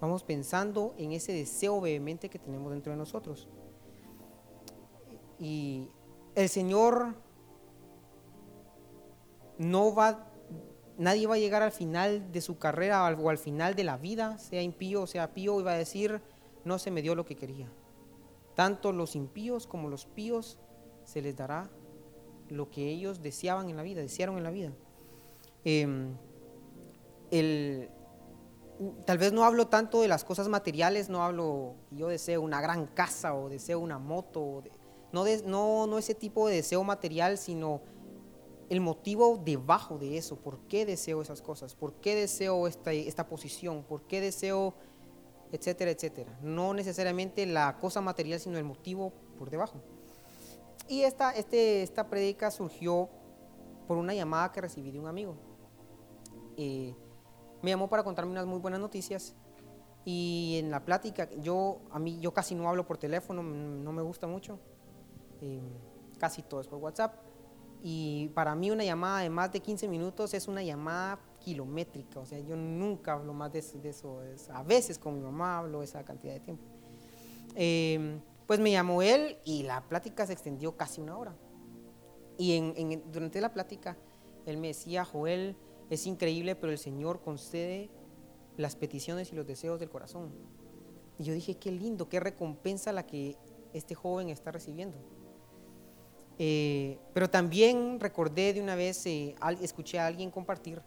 vamos pensando en ese deseo vehemente que tenemos dentro de nosotros. Y el Señor no va, nadie va a llegar al final de su carrera o al final de la vida, sea impío o sea pío, y va a decir, no se me dio lo que quería. Tanto los impíos como los píos se les dará lo que ellos deseaban en la vida, desearon en la vida. Em, tal vez no hablo tanto de las cosas materiales, no hablo, yo deseo una gran casa o deseo una moto, no, no, no ese tipo de deseo material, sino el motivo debajo de eso, por qué deseo esas cosas, por qué deseo esta, esta posición, por qué deseo, etcétera, etcétera. No necesariamente la cosa material, sino el motivo por debajo. Y esta, este, esta predica surgió por una llamada que recibí de un amigo. Eh, me llamó para contarme unas muy buenas noticias y en la plática, yo, a mí, yo casi no hablo por teléfono, no me gusta mucho, eh, casi todo es por WhatsApp. Y para mí una llamada de más de 15 minutos es una llamada kilométrica, o sea, yo nunca hablo más de, eso, a veces con mi mamá hablo esa cantidad de tiempo. Eh, pues me llamó él y la plática se extendió casi una hora. Y en, durante la plática, él me decía, Joel, es increíble, pero el Señor concede las peticiones y los deseos del corazón. Y yo dije, qué lindo, qué recompensa la que este joven está recibiendo. Eh, pero también recordé de una vez, eh, escuché a alguien compartir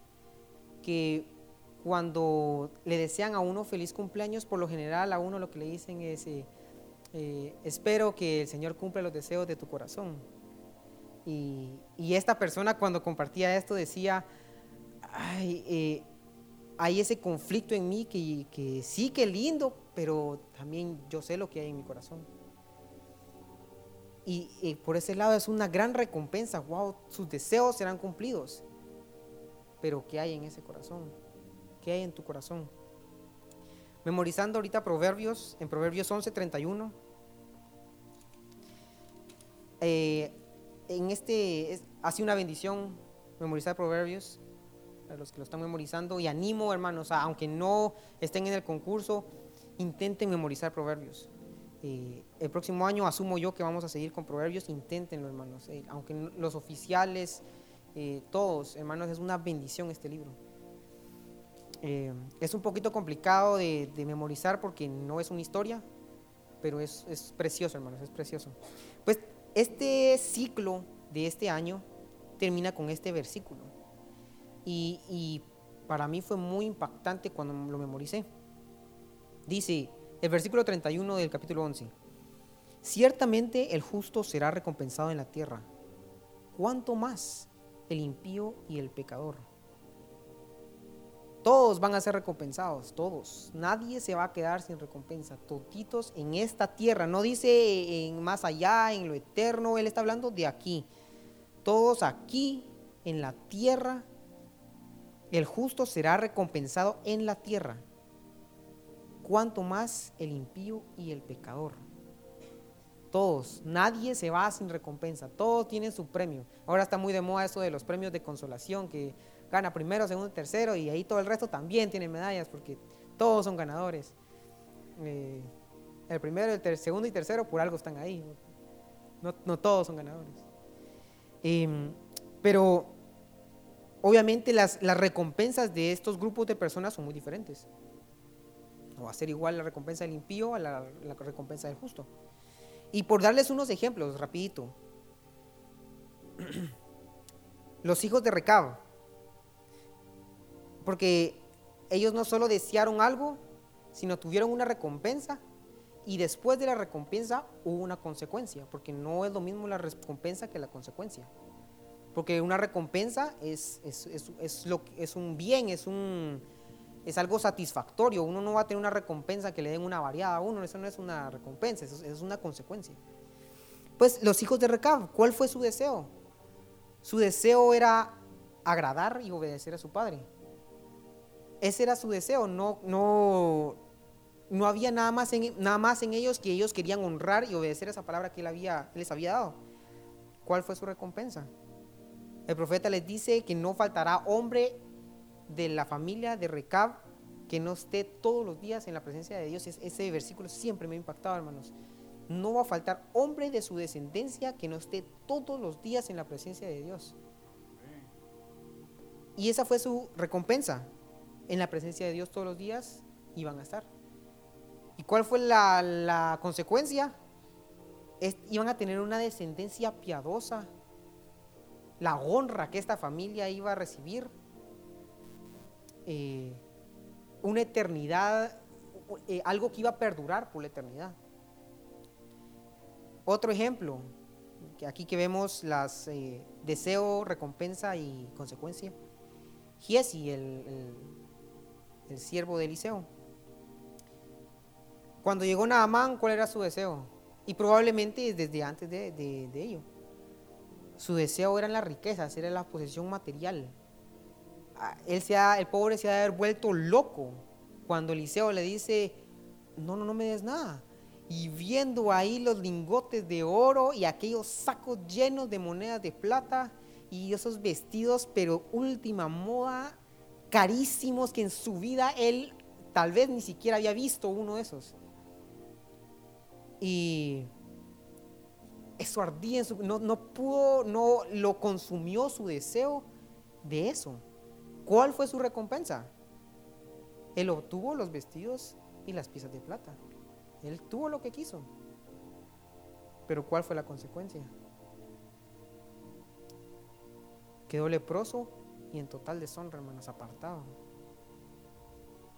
que cuando le desean a uno feliz cumpleaños, por lo general a uno lo que le dicen es, eh, espero que el Señor cumpla los deseos de tu corazón. Y, esta persona cuando compartía esto decía, eh, hay ese conflicto en mí que, sí, que lindo, pero también yo sé lo que hay en mi corazón. Y, por ese lado es una gran recompensa, wow, sus deseos serán cumplidos. Pero ¿qué hay en ese corazón? ¿Qué hay en tu corazón? Memorizando ahorita Proverbios, en Proverbios 11, 31 eh, en este, hace una bendición memorizar proverbios, a los que lo están memorizando, y animo, hermanos, aunque no estén en el concurso, intenten memorizar proverbios. Eh, el próximo año asumo yo que vamos a seguir con proverbios, inténtenlo, hermanos. Eh, aunque los oficiales, todos, hermanos, es una bendición este libro. es un poquito complicado de, memorizar porque no es una historia, pero es, es precioso, hermanos, es precioso. Pues este ciclo de este año termina con este versículo. Y, para mí fue muy impactante cuando lo memoricé. Dice el versículo 31 del capítulo 11. Ciertamente el justo será recompensado en la tierra. ¿Cuánto más el impío y el pecador? Todos van a ser recompensados, todos. Nadie se va a quedar sin recompensa. Toditos en esta tierra. No dice en más allá, en lo eterno. Él está hablando de aquí. Todos aquí, en la tierra. El justo será recompensado en la tierra. Cuanto más el impío y el pecador. Todos, nadie se va sin recompensa, todos tienen su premio. Ahora está muy de moda eso de los premios de consolación, que gana primero, segundo, tercero y ahí todo el resto también tiene medallas porque todos son ganadores. Eh, el primero, el segundo y tercero por algo están ahí. No, todos son ganadores. Em, pero obviamente las, recompensas de estos grupos de personas son muy diferentes. No va a ser igual la recompensa del impío a la, la recompensa del justo. Y por darles unos ejemplos, rapidito. Los hijos de Recab, porque ellos no solo desearon algo, sino tuvieron una recompensa y después de la recompensa hubo una consecuencia, porque no es lo mismo la recompensa que la consecuencia. Porque una recompensa es, es, lo, es un bien, es, un, es algo satisfactorio. Uno no va a tener una recompensa que le den una variada a uno, eso no es una recompensa, eso es una consecuencia. Pues los hijos de Recab, ¿cuál fue su deseo? Su deseo era agradar y obedecer a su padre. Ese era su deseo, no, no, no había nada más, en, nada más en ellos que ellos querían honrar y obedecer esa palabra que él había, les había dado. ¿Cuál fue su recompensa? El profeta les dice que no faltará hombre de la familia de Recab que no esté todos los días en la presencia de Dios. ese versículo siempre me ha impactado, hermanos. No va a faltar hombre de su descendencia que no esté todos los días en la presencia de Dios. Y esa fue su recompensa. En la presencia de Dios todos los días iban a estar. ¿Y cuál fue la, consecuencia? iban a tener una descendencia piadosa. La honra que esta familia iba a recibir. Eh, una eternidad, eh, algo que iba a perdurar por la eternidad. Otro ejemplo, aquí que vemos las eh, deseo, recompensa y consecuencia. Giesi, el, el, siervo de Eliseo. Cuando llegó Naamán, ¿cuál era su deseo? Y probablemente desde antes de, de ello. Su deseo eran las riquezas, era la posesión material. Ah, él se el pobre se ha vuelto loco cuando Eliseo le dice, no, no, no me des nada. Y viendo ahí los lingotes de oro y aquellos sacos llenos de monedas de plata y esos vestidos, pero última moda, carísimos, que en su vida él tal vez ni siquiera había visto uno de esos. Y eso ardía en su... No, no pudo, no lo consumió su deseo de eso. ¿Cuál fue su recompensa? Él obtuvo los vestidos y las piezas de plata. Él tuvo lo que quiso. Pero ¿cuál fue la consecuencia? Quedó leproso y en total deshonra, hermanos, apartado.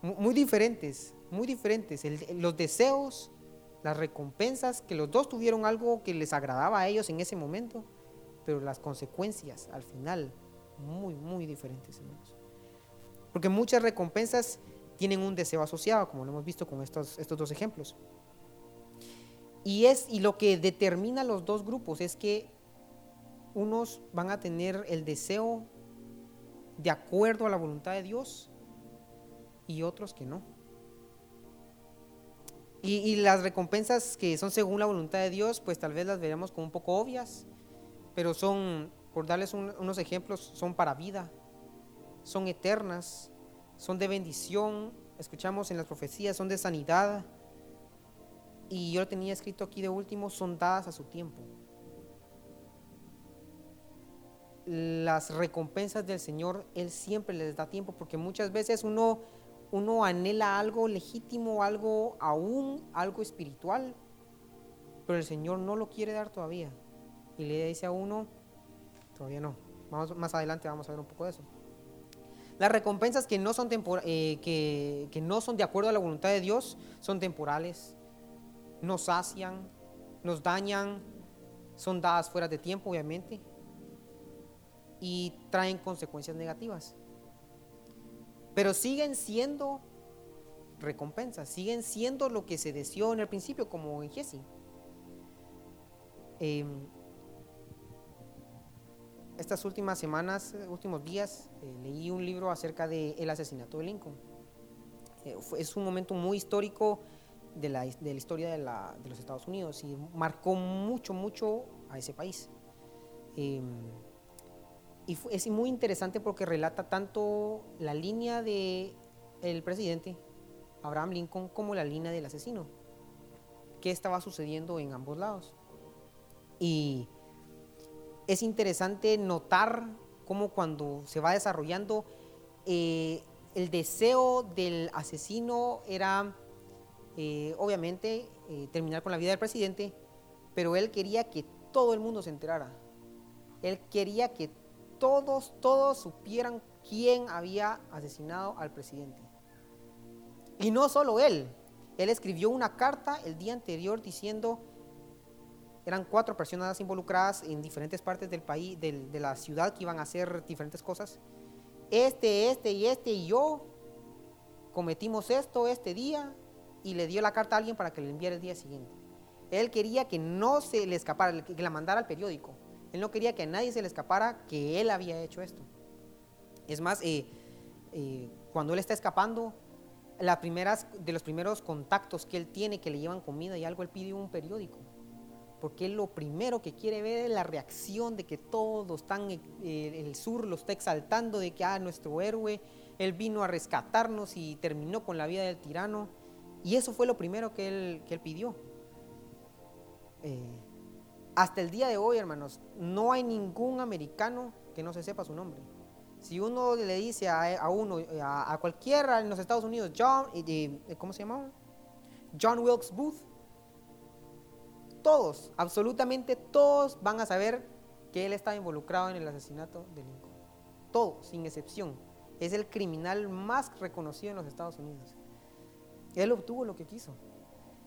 Muy diferentes, muy diferentes. los deseos, las recompensas, que los dos tuvieron algo que les agradaba a ellos en ese momento, pero las consecuencias al final, muy, muy diferentes, hermanos. Porque muchas recompensas tienen un deseo asociado, como lo hemos visto con estos, estos dos ejemplos. Y, es, y lo que determina los dos grupos es que unos van a tener el deseo de acuerdo a la voluntad de Dios y otros que no. Y, las recompensas que son según la voluntad de Dios, pues tal vez las veremos como un poco obvias, pero son, por darles unos ejemplos, son para vida, son eternas, son de bendición, escuchamos en las profecías, son de sanidad. Y yo lo tenía escrito aquí de último, son dadas a su tiempo. Las recompensas del Señor, Él siempre les da tiempo, porque muchas veces uno, uno anhela algo legítimo, algo aún, algo espiritual, pero el Señor no lo quiere dar todavía. Y le dice a uno, todavía no. Vamos, más adelante vamos a ver un poco de eso. Las recompensas que no, son eh, que, no son de acuerdo a la voluntad de Dios son temporales, nos sacian, nos dañan, son dadas fuera de tiempo, obviamente, y traen consecuencias negativas. Pero siguen siendo recompensas, siguen siendo lo que se deseó en el principio, como en Jesse. Em, estas últimas semanas, eh, últimos días, eh, leí un libro acerca del asesinato de Lincoln. Eh, es un momento muy histórico de la, de la historia de, la, de, los Estados Unidos y marcó mucho, mucho a ese país. Y es muy interesante porque relata tanto la línea del el presidente Abraham Lincoln como la línea del asesino. ¿Qué estaba sucediendo en ambos lados? Y es interesante notar cómo cuando se va desarrollando eh, el deseo del asesino era eh, obviamente eh, terminar con la vida del presidente, pero él quería que todo el mundo se enterara. Él quería que todos, todos supieran quién había asesinado al presidente. Y no solo él, él escribió una carta el día anterior diciendo, eran cuatro personas involucradas en diferentes partes del país, de la ciudad, que iban a hacer diferentes cosas. Este, este y este y yo cometimos esto este día y le dio la carta a alguien para que le enviara el día siguiente. Él quería que no se le escapara, que la mandara al periódico. Él no quería que a nadie se le escapara que él había hecho esto. Es más, eh, eh, cuando él está escapando, primeras, de los primeros contactos que él tiene que le llevan comida y algo, él pide un periódico porque él lo primero que quiere ver es la reacción de que todos están, eh, el sur lo está exaltando, de que, ah, nuestro héroe, él vino a rescatarnos y terminó con la vida del tirano. Y eso fue lo primero que él, que él pidió. Hasta el día de hoy, hermanos, no hay ningún americano que no se sepa su nombre. Si uno le dice a, uno, a, cualquiera en los Estados Unidos, John, ¿cómo se llamaba? John Wilkes Booth, todos, absolutamente todos van a saber que él está involucrado en el asesinato de Lincoln. Todos, sin excepción. Es el criminal más reconocido en los Estados Unidos. Él obtuvo lo que quiso.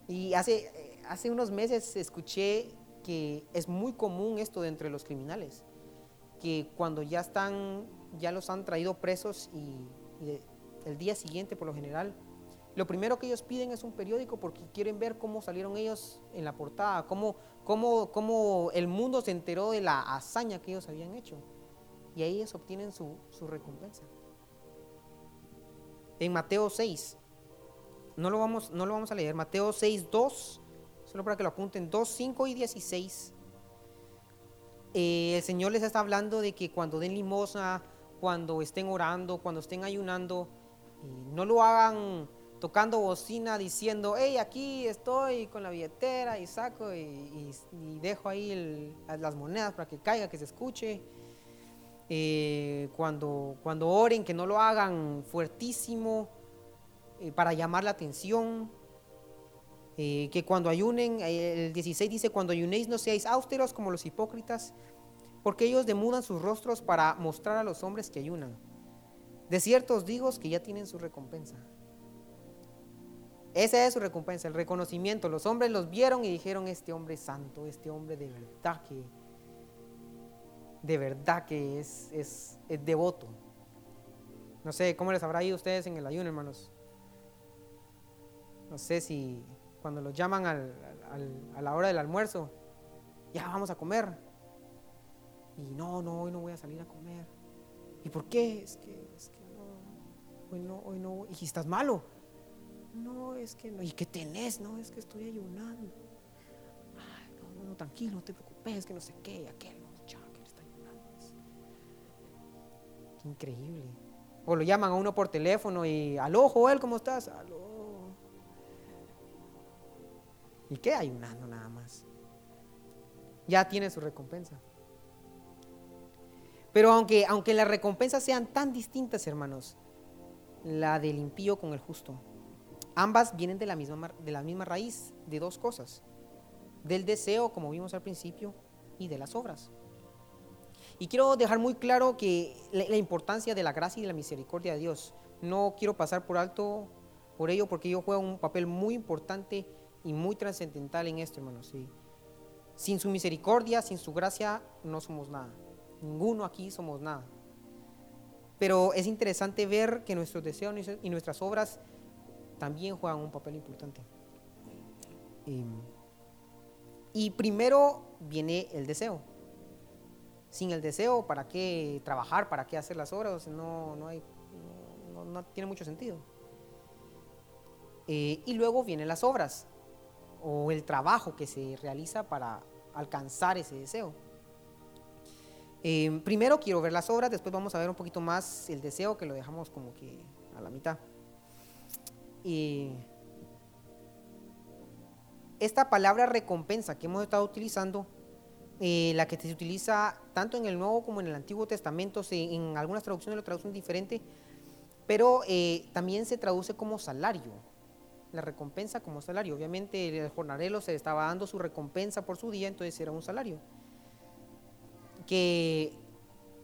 Y hace, hace unos meses escuché que es muy común esto de entre los criminales, que cuando ya están, ya los han traído presos y, el día siguiente por lo general, lo primero que ellos piden es un periódico porque quieren ver cómo salieron ellos en la portada, cómo, cómo, cómo el mundo se enteró de la hazaña que ellos habían hecho. Y ahí ellos obtienen su, su recompensa. En Mateo 6, no lo, vamos, no lo vamos a leer, Mateo 6, 2 solo para que lo apunten, 2, 5 y 16. Eh, el Señor les está hablando de que cuando den limosna, cuando estén orando, cuando estén ayunando, eh, no lo hagan tocando bocina diciendo, hey, aquí estoy con la billetera y saco y, dejo ahí las monedas para que caiga, que se escuche. Eh, cuando, cuando oren, que no lo hagan fuertísimo para llamar la atención. Eh, que cuando ayunen, eh, el 16 dice, cuando ayunéis no seáis austeros como los hipócritas, porque ellos demudan sus rostros para mostrar a los hombres que ayunan. De cierto os digo que ya tienen su recompensa. Esa es su recompensa, el reconocimiento. Los hombres los vieron y dijeron, este hombre es santo, este hombre de verdad que, de verdad que es, es, es devoto. No sé, ¿cómo les habrá ido ustedes en el ayuno, hermanos? No sé si cuando los llaman a la hora del almuerzo, ya vamos a comer. Y no, no, hoy no voy a salir a comer. ¿Y por qué? Es que, es que no, hoy no, hoy no. ¿Y estás malo? No, es que no. ¿Y qué tenés? No, es que estoy ayunando. Ay, no, no, tranquilo, no te preocupes, es que no sé qué, aquel, no, ya, que está ayunando. Qué increíble. O lo llaman a uno por teléfono y, aló, Joel, ¿cómo estás? Aló, ¿Y qué? Ayunando nada más. Ya tiene su recompensa. Pero aunque, aunque las recompensas sean tan distintas, hermanos, la del impío con el justo, ambas vienen de la misma, de la misma raíz, de dos cosas. Del deseo, como vimos al principio, y de las obras. Y quiero dejar muy claro que la, la importancia de la gracia y de la misericordia de Dios. No quiero pasar por alto por ello porque ello juega un papel muy importante y muy trascendental en esto, hermanos. Sí. Sin su misericordia, sin su gracia, no somos nada. Ninguno aquí somos nada. Pero es interesante ver que nuestros deseos y nuestras obras también juegan un papel importante. Y, primero viene el deseo. Sin el deseo, ¿para qué trabajar? ¿Para qué hacer las obras? No, no, hay, no, tiene mucho sentido. Eh, y luego vienen las obras o el trabajo que se realiza para alcanzar ese deseo. Eh, primero quiero ver las obras, después vamos a ver un poquito más el deseo que lo dejamos como que a la mitad. esta palabra recompensa que hemos estado utilizando, eh, la que se utiliza tanto en el Nuevo como en el Antiguo Testamento, en algunas traducciones lo traducen diferente, pero eh, también se traduce como salario la recompensa como salario. Obviamente el jornalero se estaba dando su recompensa por su día, entonces era un salario. Que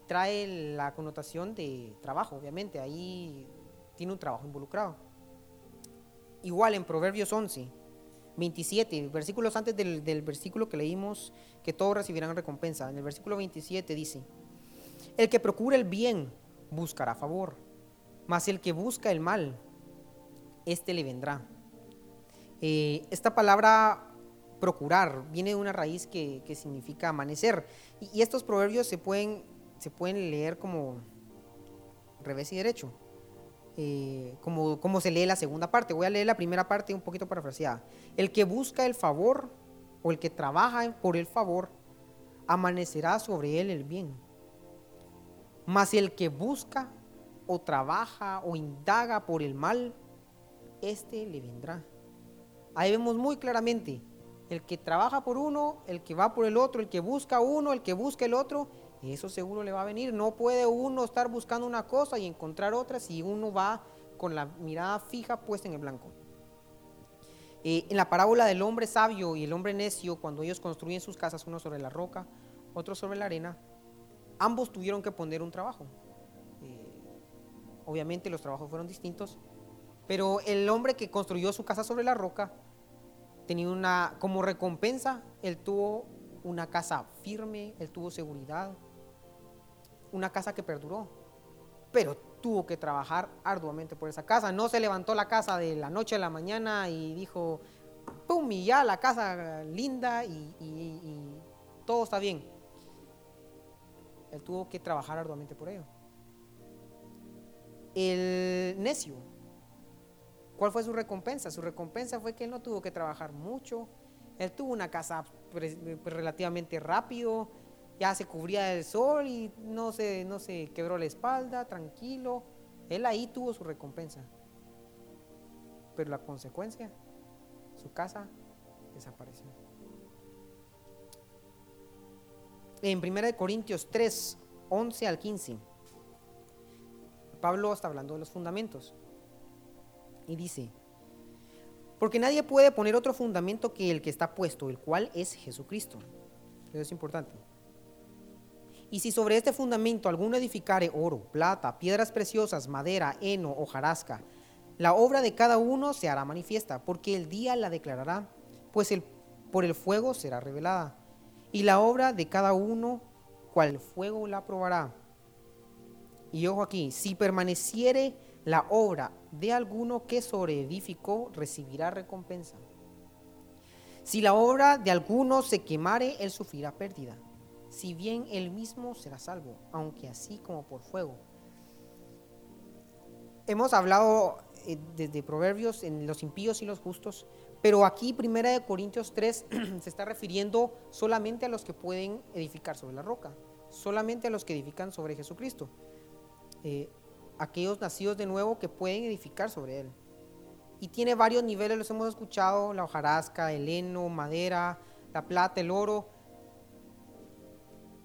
trae la connotación de trabajo, obviamente, ahí tiene un trabajo involucrado. Igual en Proverbios 11, 27, versículos antes del, del versículo que leímos, que todos recibirán recompensa. En el versículo 27 dice, el que procura el bien buscará favor, mas el que busca el mal, éste le vendrá. Eh, esta palabra procurar viene de una raíz que, significa amanecer. Y, estos proverbios se pueden, se pueden leer como revés y derecho. Eh, como, como se lee la segunda parte. Voy a leer la primera parte un poquito parafraseada. El que busca el favor o el que trabaja por el favor, amanecerá sobre él el bien. Mas el que busca o trabaja o indaga por el mal, éste le vendrá. Ahí vemos muy claramente el que trabaja por uno, el que va por el otro, el que busca uno, el que busca el otro, eso seguro le va a venir. No puede uno estar buscando una cosa y encontrar otra si uno va con la mirada fija puesta en el blanco. Eh, en la parábola del hombre sabio y el hombre necio, cuando ellos construyen sus casas, uno sobre la roca, otro sobre la arena, ambos tuvieron que poner un trabajo. Eh, obviamente los trabajos fueron distintos, pero el hombre que construyó su casa sobre la roca tenía una, como recompensa, él tuvo una casa firme, él tuvo seguridad, una casa que perduró, pero tuvo que trabajar arduamente por esa casa. No se levantó la casa de la noche a la mañana y dijo, ¡pum! Y ya la casa linda y, y todo está bien. Él tuvo que trabajar arduamente por ello. El necio, ¿cuál fue su recompensa? Su recompensa fue que él no tuvo que trabajar mucho, él tuvo una casa relativamente rápido, ya se cubría del sol y no se, no se quebró la espalda, tranquilo. Él ahí tuvo su recompensa. Pero la consecuencia, su casa desapareció. En 1 Corintios 3, 11 al 15, Pablo está hablando de los fundamentos. Y dice, porque nadie puede poner otro fundamento que el que está puesto, el cual es Jesucristo. Eso es importante. Y si sobre este fundamento alguno edificare oro, plata, piedras preciosas, madera, heno, hojarasca, la obra de cada uno se hará manifiesta, porque el día la declarará, pues el, por el fuego será revelada. Y la obra de cada uno, cual fuego la probará. Y ojo aquí, si permaneciere la obra de alguno que sobre edificó, recibirá recompensa. Si la obra de alguno se quemare, él sufrirá pérdida si bien él mismo será salvo, aunque así como por fuego. Hemos hablado eh, desde Proverbios en los impíos y los justos, pero aquí Primera de Corintios 3 se está refiriendo solamente a los que pueden edificar sobre la roca, solamente a los que edifican sobre Jesucristo, eh, aquellos nacidos de nuevo que pueden edificar sobre Él. Y tiene varios niveles, los hemos escuchado, la hojarasca, el heno, madera, la plata, el oro,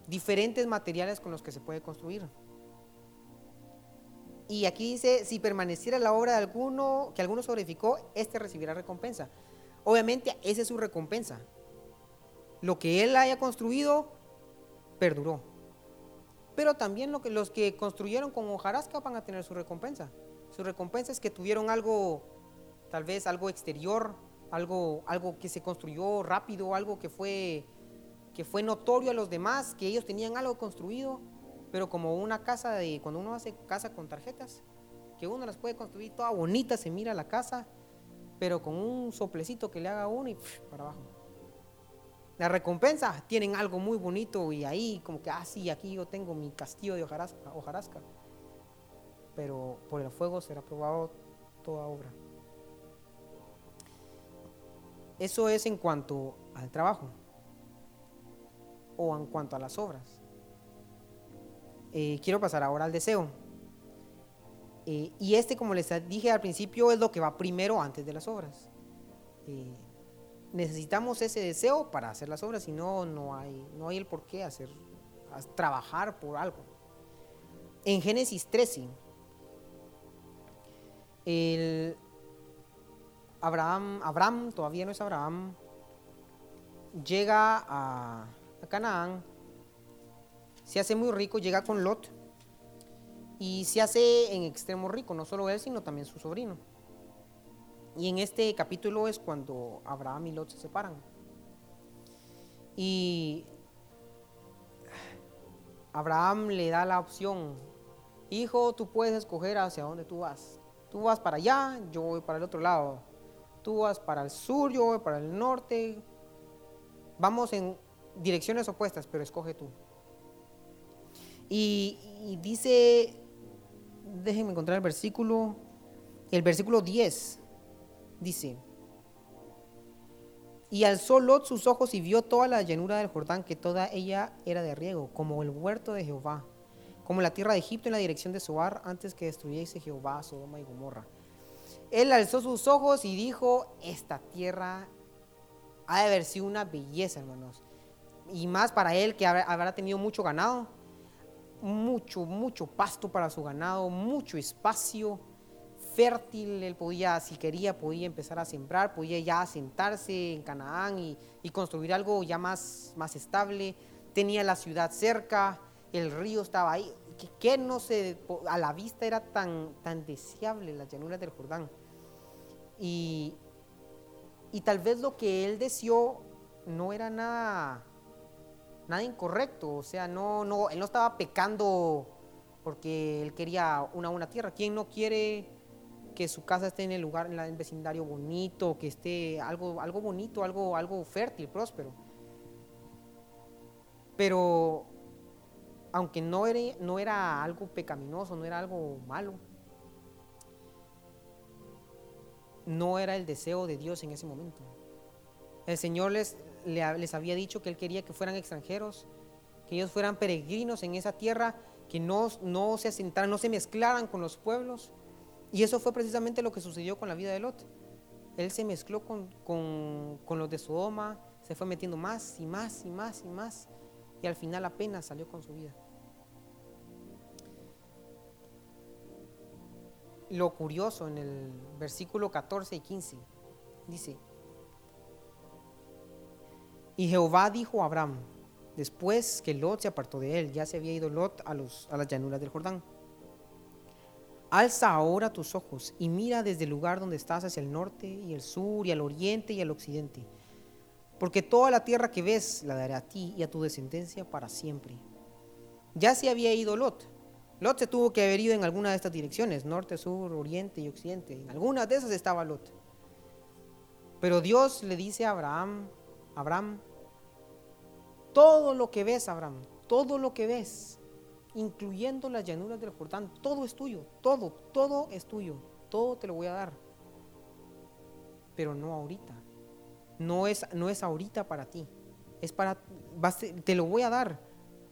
diferentes materiales con los que se puede construir. Y aquí dice, si permaneciera la obra de alguno, que alguno sobreficó, este recibirá recompensa. Obviamente, esa es su recompensa. Lo que él haya construido, perduró. Pero también lo que, los que construyeron con hojarasca van a tener su recompensa. Su recompensa es que tuvieron algo, tal vez algo exterior, algo, algo que se construyó rápido, algo que fue que fue notorio a los demás que ellos tenían algo construido, pero como una casa de, cuando uno hace casa con tarjetas, que uno las puede construir toda bonita, se mira la casa, pero con un soplecito que le haga uno y para abajo. La recompensa, tienen algo muy bonito y ahí como que, ah, sí, aquí yo tengo mi castillo de hojarasca, pero por el fuego será probado toda obra. Eso es en cuanto al trabajo o en cuanto a las obras. Eh, quiero pasar ahora al deseo. Eh, y este, como les dije al principio, es lo que va primero antes de las obras. Eh, necesitamos ese deseo para hacer las obras, si no, no hay, no hay el por qué hacer, trabajar por algo. En Génesis 13, el Abraham, Abraham, todavía no es Abraham, llega a, a Canaán, se hace muy rico, llega con Lot y se hace en extremo rico, no solo él, sino también su sobrino. Y en este capítulo es cuando Abraham y Lot se separan. Y Abraham le da la opción, hijo, tú puedes escoger hacia dónde tú vas. Tú vas para allá, yo voy para el otro lado. Tú vas para el sur, yo voy para el norte. Vamos en direcciones opuestas, pero escoge tú. Y, dice, déjenme encontrar el versículo, el versículo 10 dice, Y alzó Lot sus ojos y vio toda la llanura del Jordán, que toda ella era de riego, como el huerto de Jehová, como la tierra de Egipto en la dirección de Soar, antes que destruyese Jehová Sodoma y Gomorra. Él alzó sus ojos y dijo, esta tierra ha de haber sido una belleza, hermanos. Y más para él que habrá tenido mucho ganado, mucho, mucho pasto para su ganado, mucho espacio fértil, él podía, si quería, podía empezar a sembrar, podía ya asentarse en Canaán y, construir algo ya más, más estable, tenía la ciudad cerca, el río estaba ahí, que, no se, a la vista era tan, tan deseable las llanuras del Jordán. Y, y tal vez lo que él deseó no era nada, nada incorrecto, o sea, no, no, él no estaba pecando porque él quería una buena tierra. ¿Quién no quiere que su casa esté en el lugar, en el vecindario bonito, que esté algo, algo bonito, algo, algo fértil, próspero? Pero aunque no era, no era algo pecaminoso, no era algo malo, no era el deseo de Dios en ese momento. El Señor les, les había dicho que Él quería que fueran extranjeros, que ellos fueran peregrinos en esa tierra, que no, no se asentaran, no se mezclaran con los pueblos. Y eso fue precisamente lo que sucedió con la vida de Lot. Él se mezcló con, con los de Sodoma, se fue metiendo más y más y más y más, y al final apenas salió con su vida. Lo curioso en el versículo 14 y 15 dice, y Jehová dijo a Abraham, después que Lot se apartó de él, ya se había ido Lot a, los, a las llanuras del Jordán. Alza ahora tus ojos y mira desde el lugar donde estás hacia el norte y el sur y al oriente y al occidente, porque toda la tierra que ves la daré a ti y a tu descendencia para siempre. Ya se había ido Lot. Lot se tuvo que haber ido en alguna de estas direcciones, norte, sur, oriente y occidente. En alguna de esas estaba Lot. Pero Dios le dice a Abraham, Abraham, todo lo que ves, Abraham, todo lo que ves, incluyendo las llanuras del Jordán, todo es tuyo, todo, todo es tuyo, todo te lo voy a dar. Pero no ahorita. No es, no es ahorita para ti. Es para, te lo voy a dar.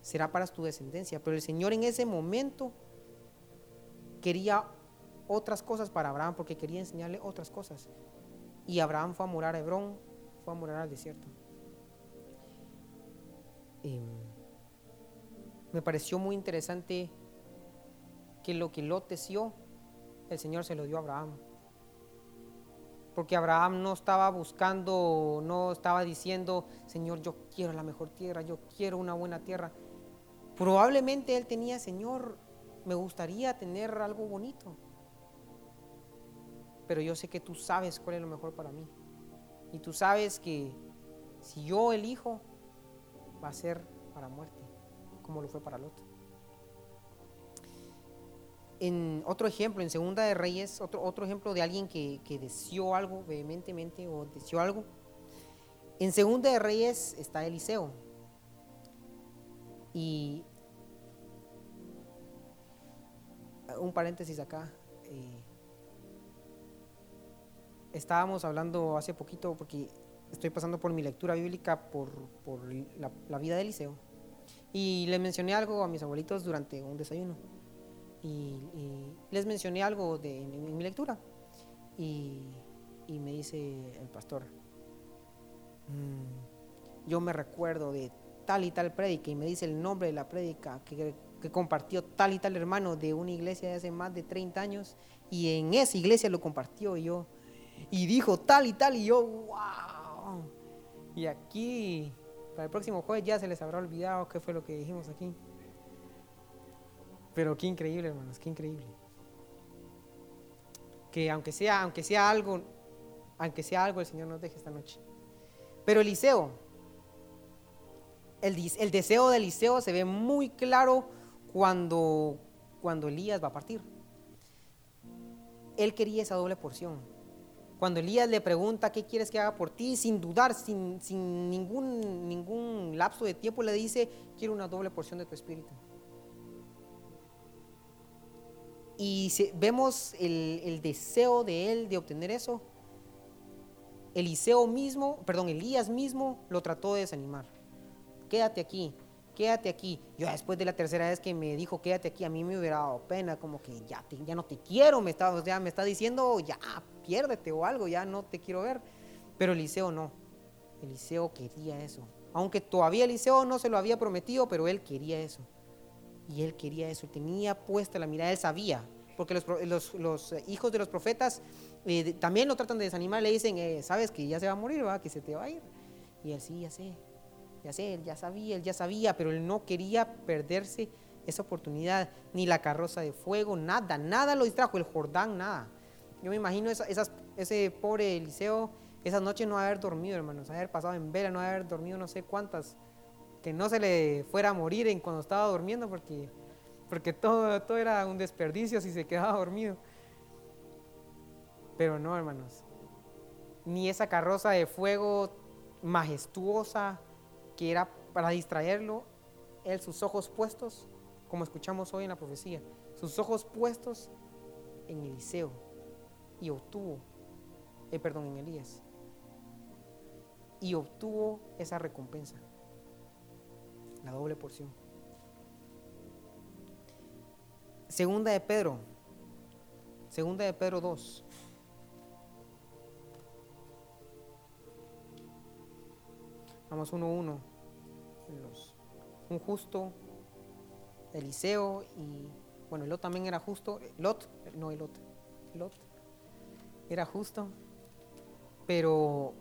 Será para tu descendencia. Pero el Señor en ese momento quería otras cosas para Abraham porque quería enseñarle otras cosas. Y Abraham fue a morar a Hebrón, fue a morar al desierto. Em, me pareció muy interesante que lo que Lot deseó, el Señor se lo dio a Abraham. Porque Abraham no estaba buscando, no estaba diciendo, Señor, yo quiero la mejor tierra, yo quiero una buena tierra. Probablemente él tenía, Señor, me gustaría tener algo bonito. Pero yo sé que tú sabes cuál es lo mejor para mí. Y tú sabes que si yo elijo, va a ser para muerte, como lo fue para Lot. En otro ejemplo, en Segunda de Reyes, otro, otro ejemplo de alguien que, que deseó algo vehementemente o deseó algo. En Segunda de Reyes está Eliseo. Y un paréntesis acá. Eh, estábamos hablando hace poquito, porque estoy pasando por mi lectura bíblica por, la, vida de Eliseo. Y le mencioné algo a mis abuelitos durante un desayuno. Y, les mencioné algo de, en, mi lectura. Y, me dice el pastor, mm, yo me recuerdo de tal y tal prédica y me dice el nombre de la prédica que, que, compartió tal y tal hermano de una iglesia de hace más de 30 años y en esa iglesia lo compartió y yo y dijo tal y tal y yo wow y aquí, para el próximo jueves ya se les habrá olvidado qué fue lo que dijimos aquí. Pero qué increíble, hermanos, qué increíble. Que aunque sea, aunque sea algo, aunque sea algo, el Señor nos deje esta noche. Pero Eliseo, el, el deseo de Eliseo se ve muy claro cuando, cuando Elías va a partir. Él quería esa doble porción cuando Elías le pregunta qué quieres que haga por ti, sin dudar, sin, ningún, ningún lapso de tiempo, le dice, quiero una doble porción de tu espíritu. Y vemos el, deseo de él de obtener eso. Eliseo mismo, perdón, Elías mismo lo trató de desanimar. Quédate aquí, quédate aquí. Yo después de la tercera vez que me dijo quédate aquí, a mí me hubiera dado pena, como que ya, ya no te quiero, me me está diciendo ya, piérdete o algo, ya no te quiero ver. Pero Eliseo no, Eliseo quería eso. Aunque todavía Eliseo no se lo había prometido, pero él quería eso. Y él quería eso, tenía puesta la mirada, él sabía, porque los, hijos de los profetas eh, también lo tratan de desanimar, le dicen, eh, sabes que ya se va a morir, ¿va? que se te va a ir. Y él sí, ya sé, ya sé, él ya sabía, él ya sabía, pero él no quería perderse esa oportunidad, ni la carroza de fuego, nada, nada lo distrajo, el Jordán, nada. Yo me imagino ese pobre Eliseo, esas noches no haber dormido, hermanos, haber pasado en vela, no haber dormido no sé cuántas, que no se le fuera a morir en cuando estaba durmiendo, porque, porque todo, todo era un desperdicio si se quedaba dormido. Pero no, hermanos, ni esa carroza de fuego majestuosa que era para distraerlo, él sus ojos puestos, como escuchamos hoy en la profecía, sus ojos puestos en Eliseo y obtuvo, eh, perdón, en Elías, y obtuvo esa recompensa, la doble porción. Segunda de Pedro, segunda de Pedro 2. Vamos uno a uno. Un justo, Eliseo y bueno, Lot también era justo. Lot, no Lot, Lot era justo, pero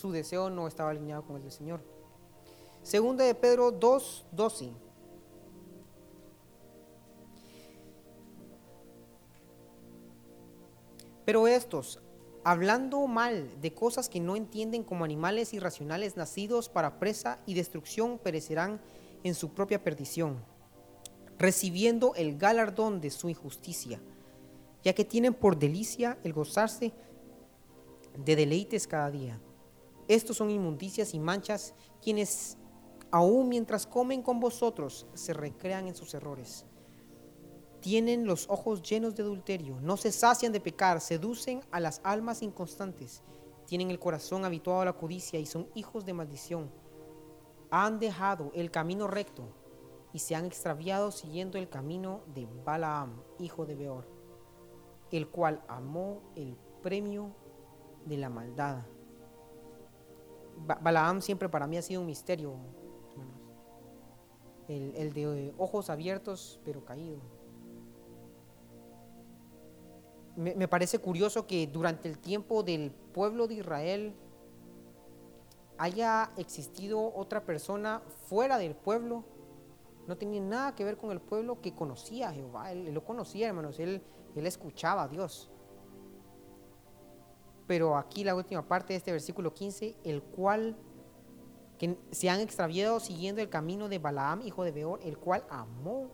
su deseo no estaba alineado con el del Señor. Segunda de Pedro 2, 12. Pero estos, hablando mal de cosas que no entienden como animales irracionales nacidos para presa y destrucción, perecerán en su propia perdición, recibiendo el galardón de su injusticia, ya que tienen por delicia el gozarse de deleites cada día. Estos son inmundicias y manchas quienes, aun mientras comen con vosotros, se recrean en sus errores tienen los ojos llenos de adulterio, no se sacian de pecar, seducen a las almas inconstantes, tienen el corazón habituado a la codicia y son hijos de maldición. Han dejado el camino recto y se han extraviado siguiendo el camino de Balaam, hijo de Beor, el cual amó el premio de la maldad. Balaam siempre para mí ha sido un misterio, El, el de ojos abiertos pero caído. Me, parece curioso que durante el tiempo del pueblo de Israel haya existido otra persona fuera del pueblo, no tenía nada que ver con el pueblo que conocía a Jehová, él, lo conocía, hermanos, él, él escuchaba a Dios. Pero aquí la última parte de este versículo 15, el cual que se han extraviado siguiendo el camino de Balaam, hijo de Beor, el cual amó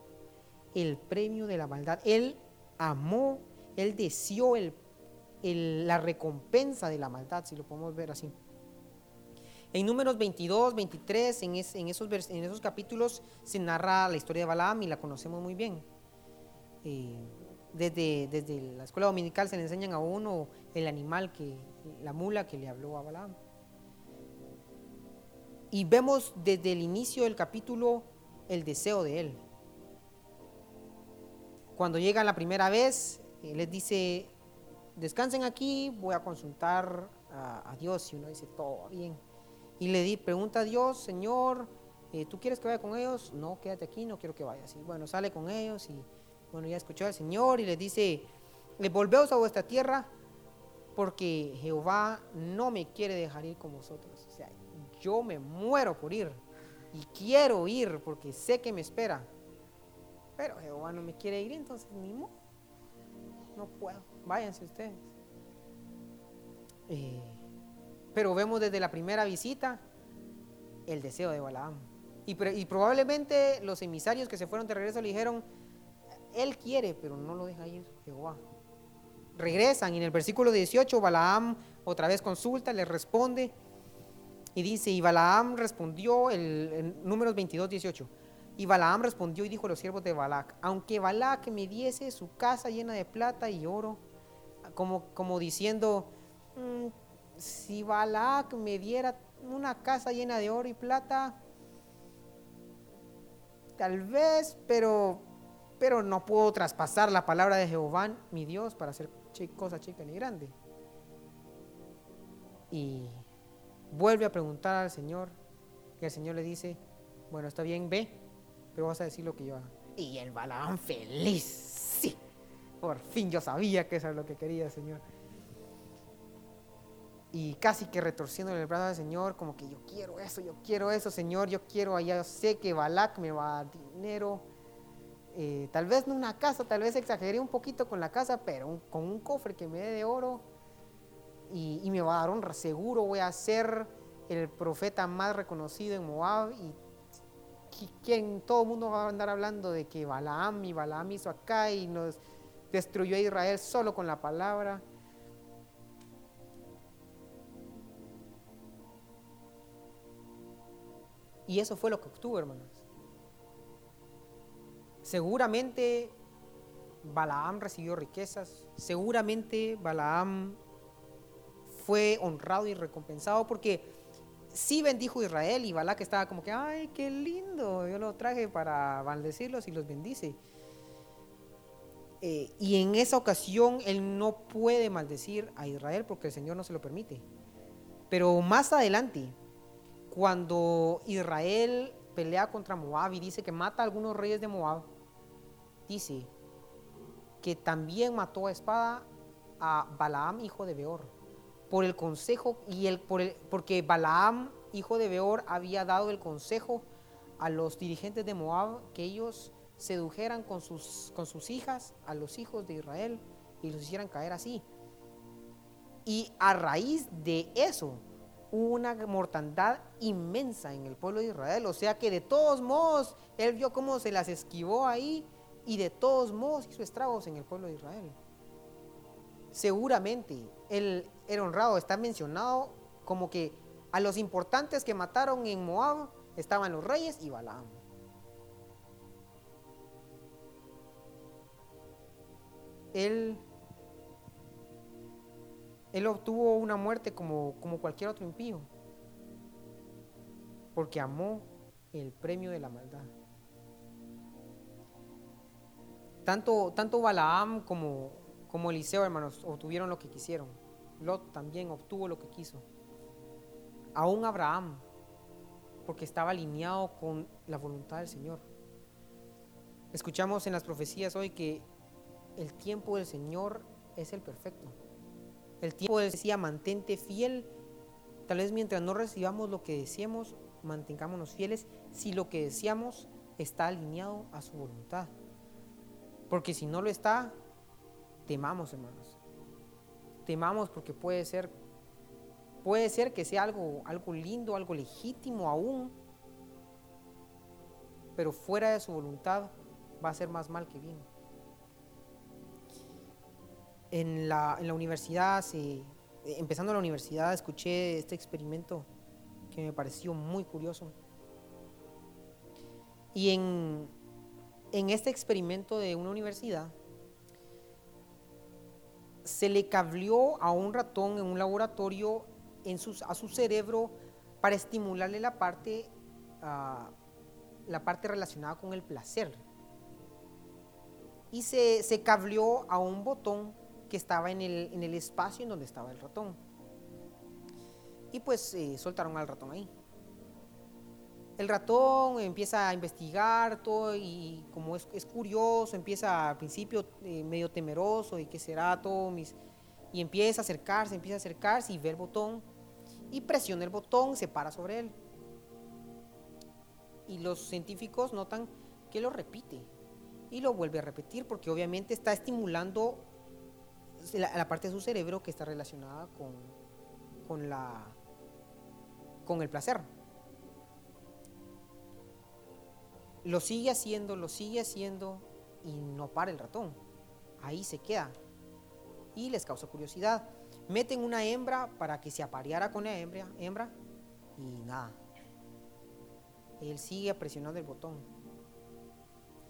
el premio de la maldad. Él amó él deseó la recompensa de la maldad, si lo podemos ver así. En números 22, 23, en, esos, en esos capítulos se narra la historia de Balaam y la conocemos muy bien. Eh, desde, desde la escuela dominical se le enseñan a uno el animal, que, la mula que le habló a Balaam. Y vemos desde el inicio del capítulo el deseo de él. Cuando llega la primera vez, les dice, descansen aquí, voy a consultar a, Dios. Y uno dice, todo bien. Y le di, pregunta a Dios, Señor, eh, ¿tú quieres que vaya con ellos? No, quédate aquí, no quiero que vayas. Y bueno, sale con ellos y bueno, ya escuchó al Señor y les dice, volveos a vuestra tierra porque Jehová no me quiere dejar ir con vosotros. O sea, yo me muero por ir y quiero ir porque sé que me espera. Pero Jehová no me quiere ir, entonces ni modo no puedo, váyanse ustedes. Eh, pero vemos desde la primera visita el deseo de Balaam. Y, probablemente los emisarios que se fueron de regreso le dijeron, él quiere, pero no lo deja ir Jehová. Regresan y en el versículo 18 Balaam otra vez consulta, le responde y dice, y Balaam respondió, el, el números 22, 18, y Balaam respondió y dijo a los siervos de Balac, aunque Balac me diese su casa llena de plata y oro, como, como diciendo, mm, si Balak me diera una casa llena de oro y plata, tal vez, pero, pero no puedo traspasar la palabra de Jehová, mi Dios, para hacer cosa chica ni grande. Y vuelve a preguntar al Señor, y el Señor le dice, bueno, está bien, ve, pero vas a decir lo que yo haga. Y el Balaam feliz, sí, por fin yo sabía que eso es lo que quería, Señor y casi que retorciendo el brazo del Señor, como que yo quiero eso, yo quiero eso, Señor, yo quiero allá, sé que Balak me va a dar dinero, eh, tal vez no una casa, tal vez exageré un poquito con la casa, pero con un cofre que me dé de oro y, me va a dar honra, seguro voy a ser el profeta más reconocido en Moab y quien todo el mundo va a andar hablando de que Balaam y Balaam hizo acá y nos destruyó a Israel solo con la palabra. Y eso fue lo que obtuvo, hermanos. Seguramente Balaam recibió riquezas, seguramente Balaam fue honrado y recompensado porque sí bendijo a Israel y Balaam estaba como que, ay, qué lindo, yo lo traje para maldecirlos y los bendice. Eh, y en esa ocasión él no puede maldecir a Israel porque el Señor no se lo permite. Pero más adelante, cuando Israel pelea contra Moab y dice que mata a algunos reyes de Moab, dice que también mató a espada a Balaam, hijo de Beor, por el consejo y el, por el, porque Balaam, hijo de Beor, había dado el consejo a los dirigentes de Moab que ellos sedujeran con sus, con sus hijas a los hijos de Israel y los hicieran caer así. Y a raíz de eso, una mortandad inmensa en el pueblo de Israel. O sea que de todos modos, él vio cómo se las esquivó ahí y de todos modos hizo estragos en el pueblo de Israel. Seguramente él era honrado, está mencionado como que a los importantes que mataron en Moab estaban los reyes y Balaam. Él él obtuvo una muerte como, como cualquier otro impío, porque amó el premio de la maldad. Tanto, tanto Balaam como, como Eliseo, hermanos, obtuvieron lo que quisieron. Lot también obtuvo lo que quiso. Aún Abraham, porque estaba alineado con la voluntad del Señor. Escuchamos en las profecías hoy que el tiempo del Señor es el perfecto. El tiempo decía, mantente fiel. Tal vez mientras no recibamos lo que deseamos, mantengámonos fieles si lo que deseamos está alineado a su voluntad. Porque si no lo está, temamos, hermanos. Temamos porque puede ser, puede ser que sea algo, algo lindo, algo legítimo aún, pero fuera de su voluntad va a ser más mal que bien en la, universidad, empezando la universidad, escuché este experimento que me pareció muy curioso. Y en, este experimento de una universidad, se le cableó a un ratón en un laboratorio en a su cerebro para estimularle la parte, ah, la parte relacionada con el placer. Y se, se cableó a un botón que estaba en el, en el espacio en donde estaba el ratón. Y pues eh, soltaron al ratón ahí. El ratón empieza a investigar todo y como es, curioso, empieza al principio eh, medio temeroso y qué será todo, mis, y empieza a acercarse, empieza a acercarse y ve el botón y presiona el botón, se para sobre él. Y los científicos notan que lo repite y lo vuelve a repetir porque obviamente está estimulando la, parte de su cerebro que está relacionada con, con, la, con el placer. Lo sigue haciendo, lo sigue haciendo y no para el ratón. Ahí se queda. Y les causa curiosidad. Meten una hembra para que se apareara con la hembra, hembra y nada. Él sigue presionando el botón.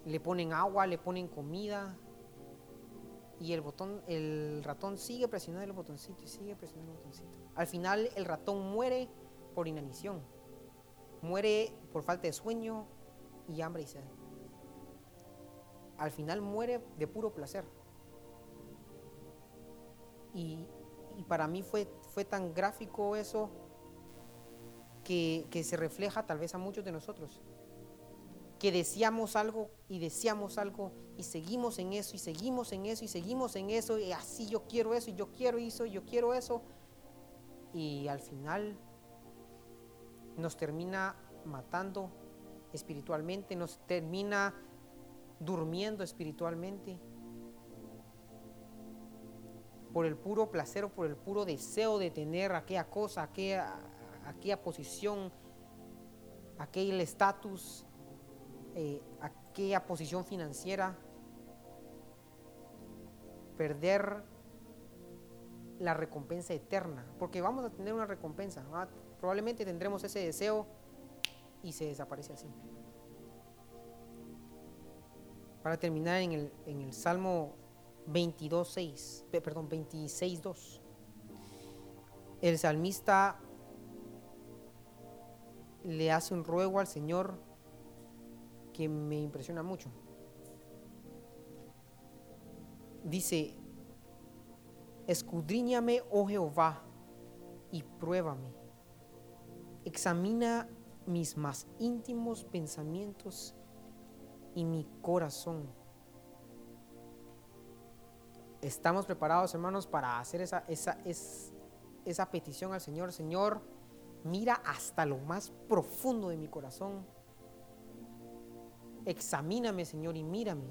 Le ponen agua, le ponen comida, Y el botón, el ratón sigue presionando el botoncito y sigue presionando el botoncito. Al final el ratón muere por inanición. Muere por falta de sueño y hambre y sed. Al final muere de puro placer. Y, y para mí fue, fue tan gráfico eso que, que se refleja tal vez a muchos de nosotros que deseamos algo y deseamos algo y seguimos en eso y seguimos en eso y seguimos en eso y así yo quiero eso y yo quiero eso y yo quiero eso y al final nos termina matando espiritualmente, nos termina durmiendo espiritualmente. Por el puro placer o por el puro deseo de tener aquella cosa, aquella, aquella posición, aquel estatus, eh, aquella posición financiera, perder la recompensa eterna, porque vamos a tener una recompensa, probablemente tendremos ese deseo y se desaparece así. Para terminar en el, en el Salmo 22.6, perdón, 26.2, el salmista le hace un ruego al Señor que me impresiona mucho. Dice, escudriñame, oh Jehová, y pruébame. Examina mis más íntimos pensamientos y mi corazón. Estamos preparados, hermanos, para hacer esa, esa, esa petición al Señor. Señor, mira hasta lo más profundo de mi corazón Examíname, Señor, y mírame.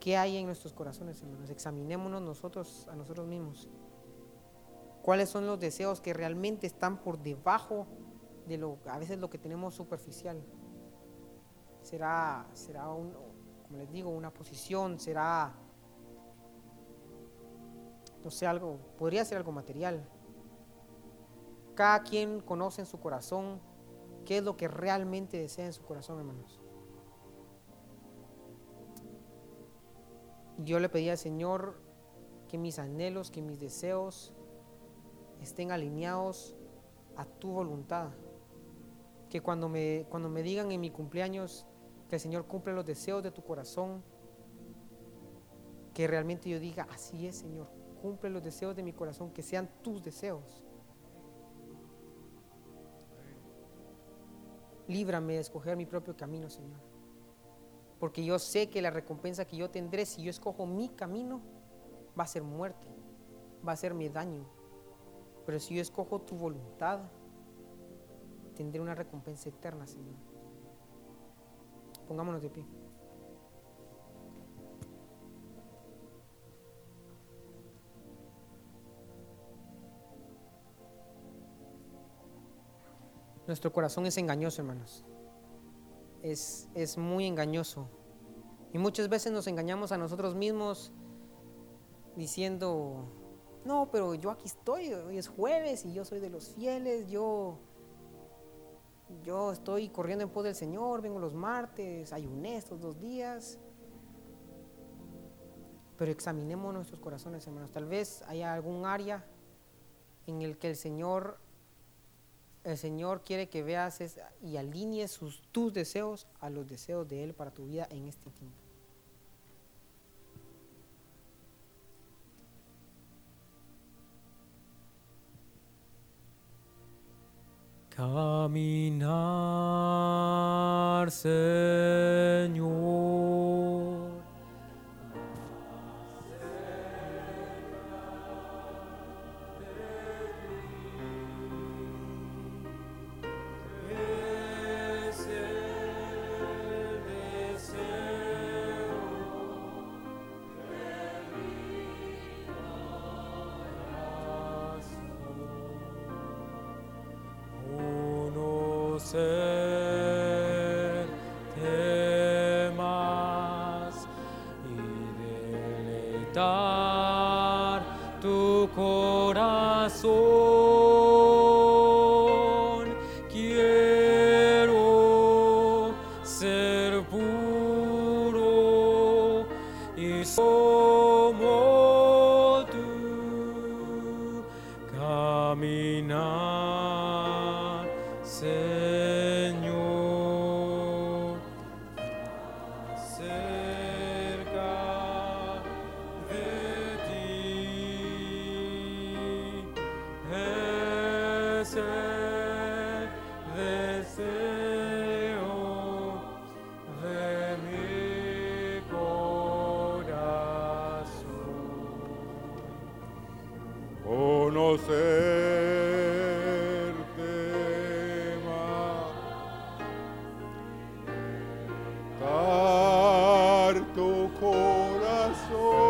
¿Qué hay en nuestros corazones, hermanos? Examinémonos nosotros a nosotros mismos. ¿Cuáles son los deseos que realmente están por debajo de lo, a veces lo que tenemos superficial? Será, será como les digo, una posición, será, no sé, algo, podría ser algo material. Cada quien conoce en su corazón ¿Qué es lo que realmente desea en su corazón, hermanos? Yo le pedí al Señor que mis anhelos, que mis deseos estén alineados a tu voluntad. Que cuando me, cuando me digan en mi cumpleaños que el Señor cumple los deseos de tu corazón, que realmente yo diga, así es Señor, cumple los deseos de mi corazón, que sean tus deseos. líbrame de escoger mi propio camino, Señor. Porque yo sé que la recompensa que yo tendré si yo escojo mi camino va a ser muerte, va a serme daño. Pero si yo escojo tu voluntad, tendré una recompensa eterna, Señor. Pongámonos de pie. Nuestro corazón es engañoso, hermanos. Es, es muy engañoso. Y muchas veces nos engañamos a nosotros mismos diciendo, no, pero yo aquí estoy, hoy es jueves y yo soy de los fieles, yo, yo estoy corriendo en pos del Señor, vengo los martes, ayuné estos dos días. Pero examinemos nuestros corazones, hermanos. Tal vez haya algún área en el que el Señor el Señor quiere que veas y alinees tus deseos a los deseos de Él para tu vida en este tiempo. Caminar, Señor. Quiero corazón,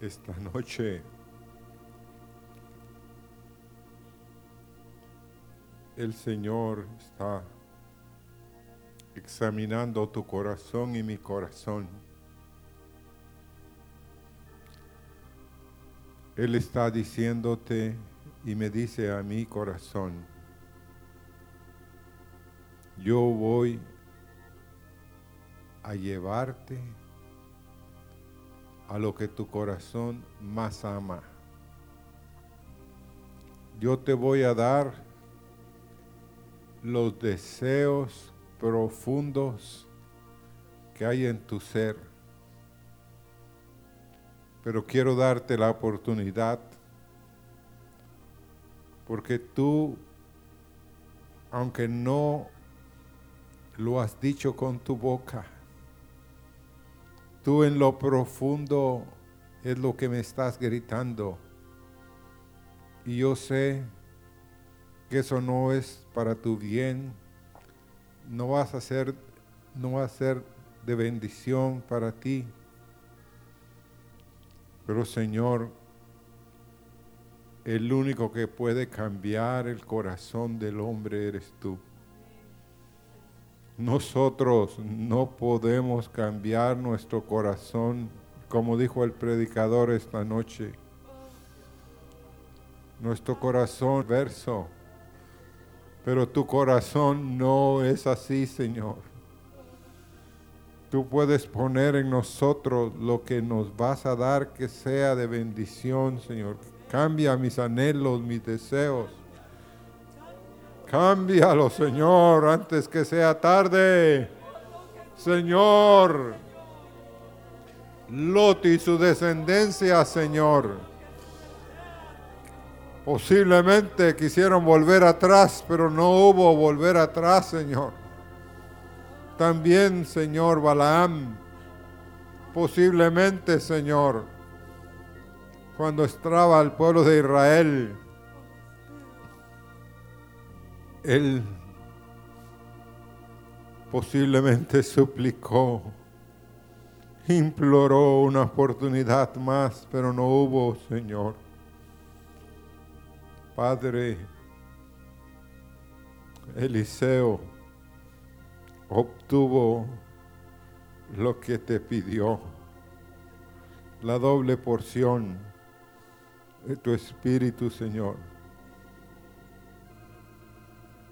Esta noche el Señor está examinando tu corazón y mi corazón. Él está diciéndote y me dice a mi corazón, yo voy a llevarte a lo que tu corazón más ama. Yo te voy a dar los deseos profundos que hay en tu ser. Pero quiero darte la oportunidad porque tú, aunque no lo has dicho con tu boca, tú en lo profundo es lo que me estás gritando. Y yo sé que eso no es para tu bien, no vas a ser, no va a ser de bendición para ti. Pero Señor, el único que puede cambiar el corazón del hombre eres tú. Nosotros no podemos cambiar nuestro corazón, como dijo el predicador esta noche. Nuestro corazón verso, pero tu corazón no es así, Señor. Tú puedes poner en nosotros lo que nos vas a dar que sea de bendición, Señor. Cambia mis anhelos, mis deseos. Cámbialo, Señor, antes que sea tarde. Señor, Lot y su descendencia, Señor. Posiblemente quisieron volver atrás, pero no hubo volver atrás, Señor. También, Señor Balaam, posiblemente, Señor, cuando estaba el pueblo de Israel, él posiblemente suplicó, imploró una oportunidad más, pero no hubo, Señor. Padre, Eliseo obtuvo lo que te pidió, la doble porción de tu Espíritu, Señor.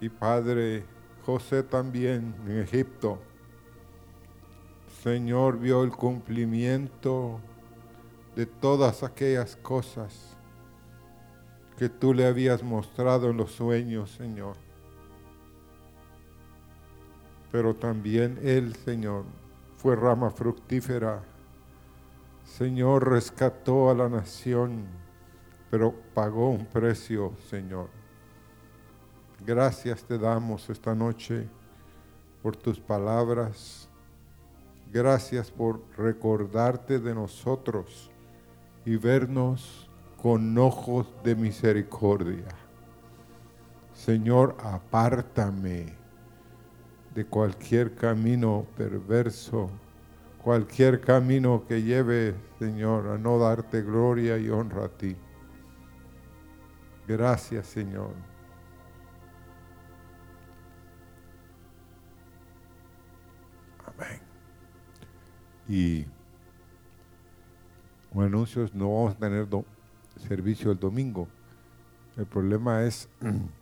Y Padre, José también en Egipto, Señor vio el cumplimiento de todas aquellas cosas que tú le habías mostrado en los sueños, Señor. Pero también Él, Señor, fue rama fructífera. Señor, rescató a la nación, pero pagó un precio, Señor. Gracias te damos esta noche por tus palabras. Gracias por recordarte de nosotros y vernos con ojos de misericordia. Señor, apártame de cualquier camino perverso, cualquier camino que lleve, Señor, a no darte gloria y honra a ti. Gracias, Señor. Y con anuncios no vamos a tener servicio el domingo. El problema es